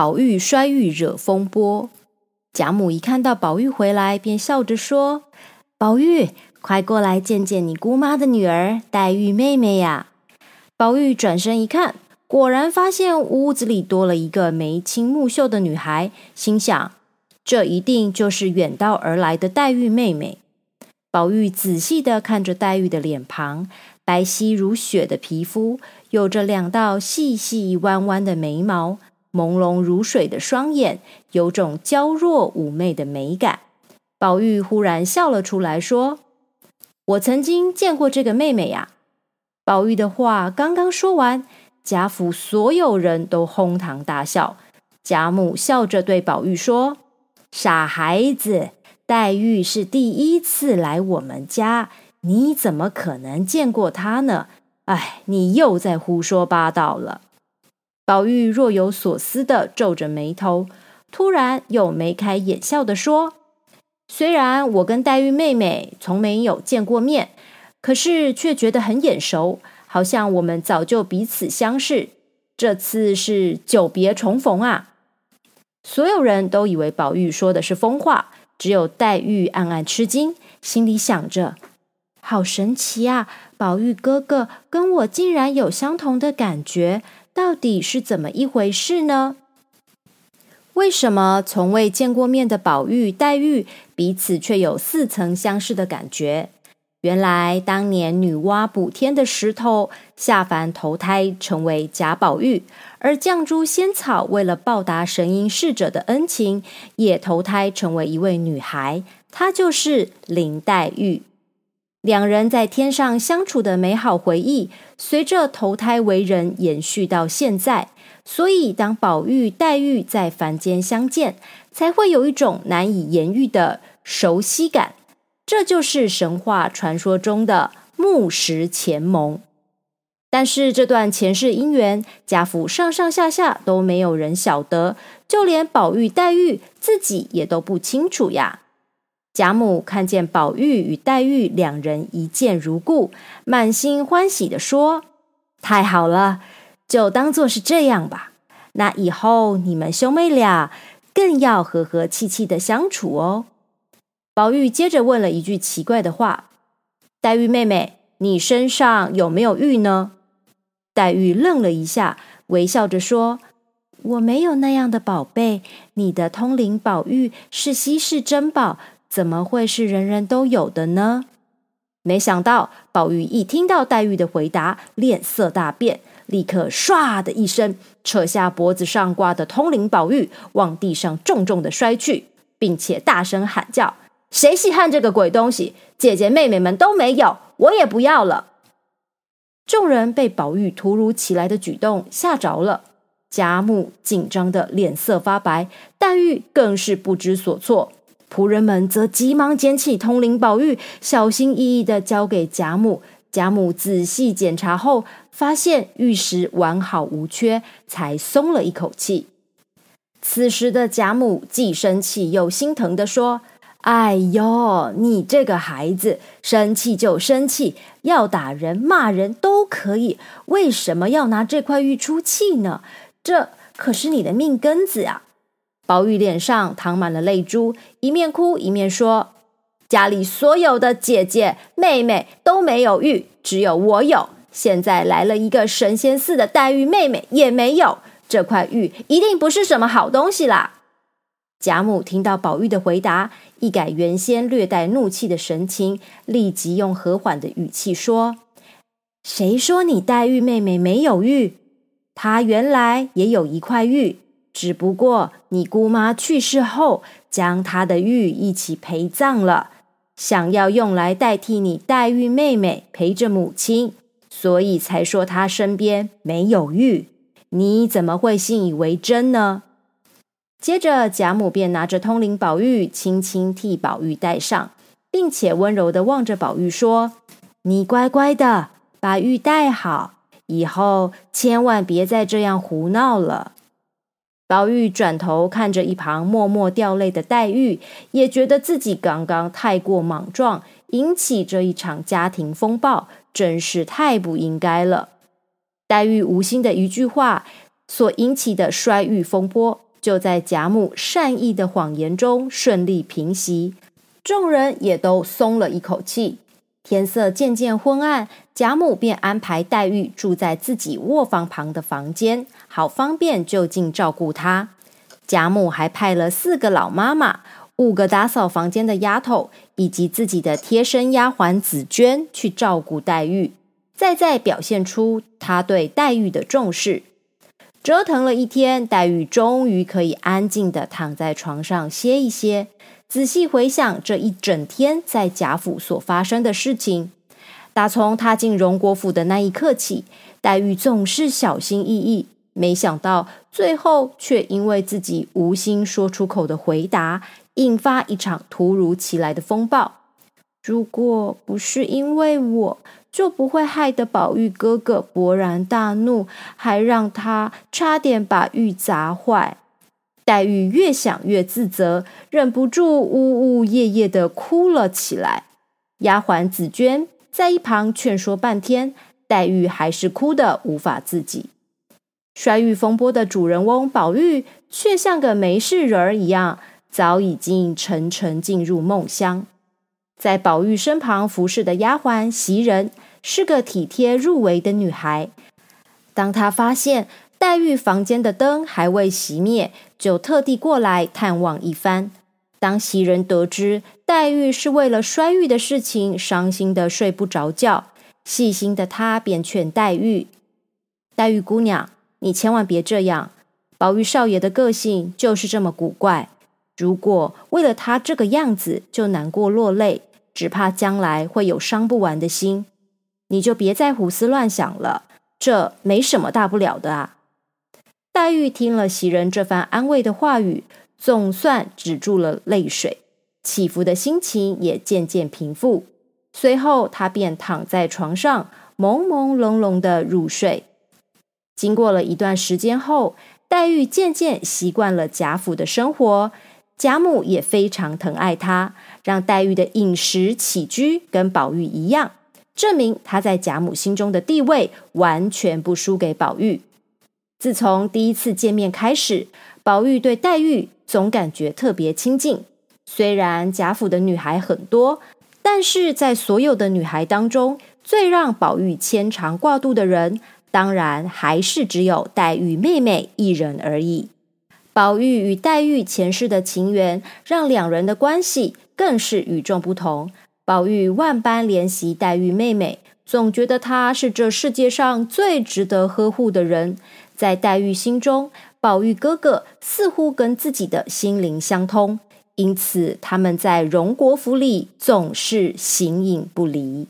宝玉摔玉惹风波。贾母一看到宝玉回来，便笑着说：“宝玉，快过来见见你姑妈的女儿黛玉妹妹呀！”宝玉转身一看，果然发现屋子里多了一个眉清目秀的女孩，心想：这一定就是远道而来的黛玉妹妹。宝玉仔细的看着黛玉的脸庞，白皙如雪的皮肤，有着两道细细弯弯的眉毛。朦胧如水的双眼，有种娇弱妩媚的美感。宝玉忽然笑了出来，说：“我曾经见过这个妹妹呀。”宝玉的话刚刚说完，贾府所有人都哄堂大笑。贾母笑着对宝玉说：“傻孩子，黛玉是第一次来我们家，你怎么可能见过她呢？哎，你又在胡说八道了。”宝玉若有所思的皱着眉头，突然又眉开眼笑的说：“虽然我跟黛玉妹妹从没有见过面，可是却觉得很眼熟，好像我们早就彼此相识。这次是久别重逢啊！”所有人都以为宝玉说的是疯话，只有黛玉暗暗吃惊，心里想着：“好神奇啊！宝玉哥哥跟我竟然有相同的感觉。”到底是怎么一回事呢？为什么从未见过面的宝玉、黛玉彼此却有似曾相识的感觉？原来当年女娲补天的石头下凡投胎成为贾宝玉，而绛珠仙草为了报答神瑛侍者的恩情，也投胎成为一位女孩，她就是林黛玉。两人在天上相处的美好回忆，随着投胎为人延续到现在。所以，当宝玉、黛玉在凡间相见，才会有一种难以言喻的熟悉感。这就是神话传说中的木石前盟。但是，这段前世姻缘，贾府上上下下都没有人晓得，就连宝玉、黛玉自己也都不清楚呀。贾母看见宝玉与黛玉两人一见如故，满心欢喜的说：“太好了，就当做是这样吧。那以后你们兄妹俩更要和和气气的相处哦。”宝玉接着问了一句奇怪的话：“黛玉妹妹，你身上有没有玉呢？”黛玉愣了一下，微笑着说：“我没有那样的宝贝。你的通灵宝玉是稀世珍宝。”怎么会是人人都有的呢？没想到宝玉一听到黛玉的回答，脸色大变，立刻唰的一声扯下脖子上挂的通灵宝玉，往地上重重的摔去，并且大声喊叫：“谁稀罕这个鬼东西？姐姐妹妹们都没有，我也不要了！”众人被宝玉突如其来的举动吓着了，贾母紧张的脸色发白，黛玉更是不知所措。仆人们则急忙捡起通灵宝玉，小心翼翼的交给贾母。贾母仔细检查后，发现玉石完好无缺，才松了一口气。此时的贾母既生气又心疼的说：“哎呦，你这个孩子，生气就生气，要打人骂人都可以，为什么要拿这块玉出气呢？这可是你的命根子呀！”宝玉脸上淌满了泪珠，一面哭一面说：“家里所有的姐姐妹妹都没有玉，只有我有。现在来了一个神仙似的黛玉妹妹，也没有。这块玉一定不是什么好东西啦！”贾母听到宝玉的回答，一改原先略带怒气的神情，立即用和缓的语气说：“谁说你黛玉妹妹没有玉？她原来也有一块玉。”只不过你姑妈去世后，将她的玉一起陪葬了，想要用来代替你黛玉妹妹陪着母亲，所以才说她身边没有玉。你怎么会信以为真呢？接着贾母便拿着通灵宝玉，轻轻替宝玉戴上，并且温柔的望着宝玉说：“你乖乖的把玉戴好，以后千万别再这样胡闹了。”宝玉转头看着一旁默默掉泪的黛玉，也觉得自己刚刚太过莽撞，引起这一场家庭风暴，真是太不应该了。黛玉无心的一句话所引起的摔玉风波，就在贾母善意的谎言中顺利平息，众人也都松了一口气。天色渐渐昏暗，贾母便安排黛玉住在自己卧房旁的房间，好方便就近照顾她。贾母还派了四个老妈妈、五个打扫房间的丫头，以及自己的贴身丫鬟紫娟去照顾黛玉，再再表现出她对黛玉的重视。折腾了一天，黛玉终于可以安静的躺在床上歇一歇。仔细回想这一整天在贾府所发生的事情，打从踏进荣国府的那一刻起，黛玉总是小心翼翼。没想到最后却因为自己无心说出口的回答，引发一场突如其来的风暴。如果不是因为我，就不会害得宝玉哥哥勃然大怒，还让他差点把玉砸坏。黛玉越想越自责，忍不住呜呜咽咽的哭了起来。丫鬟紫娟在一旁劝说半天，黛玉还是哭得无法自己。摔玉风波的主人翁宝玉却像个没事人儿一样，早已经沉沉进入梦乡。在宝玉身旁服侍的丫鬟袭人是个体贴入微的女孩。当她发现黛玉房间的灯还未熄灭，就特地过来探望一番。当袭人得知黛玉是为了摔玉的事情伤心的睡不着觉，细心的她便劝黛玉：“黛玉姑娘，你千万别这样。宝玉少爷的个性就是这么古怪，如果为了他这个样子就难过落泪。”只怕将来会有伤不完的心，你就别再胡思乱想了。这没什么大不了的啊。黛玉听了袭人这番安慰的话语，总算止住了泪水，起伏的心情也渐渐平复。随后，她便躺在床上，朦朦胧胧的入睡。经过了一段时间后，黛玉渐渐习惯了贾府的生活。贾母也非常疼爱她，让黛玉的饮食起居跟宝玉一样，证明她在贾母心中的地位完全不输给宝玉。自从第一次见面开始，宝玉对黛玉总感觉特别亲近。虽然贾府的女孩很多，但是在所有的女孩当中，最让宝玉牵肠挂肚的人，当然还是只有黛玉妹妹一人而已。宝玉与黛玉前世的情缘，让两人的关系更是与众不同。宝玉万般怜惜黛玉妹妹，总觉得他是这世界上最值得呵护的人。在黛玉心中，宝玉哥哥似乎跟自己的心灵相通，因此他们在荣国府里总是形影不离。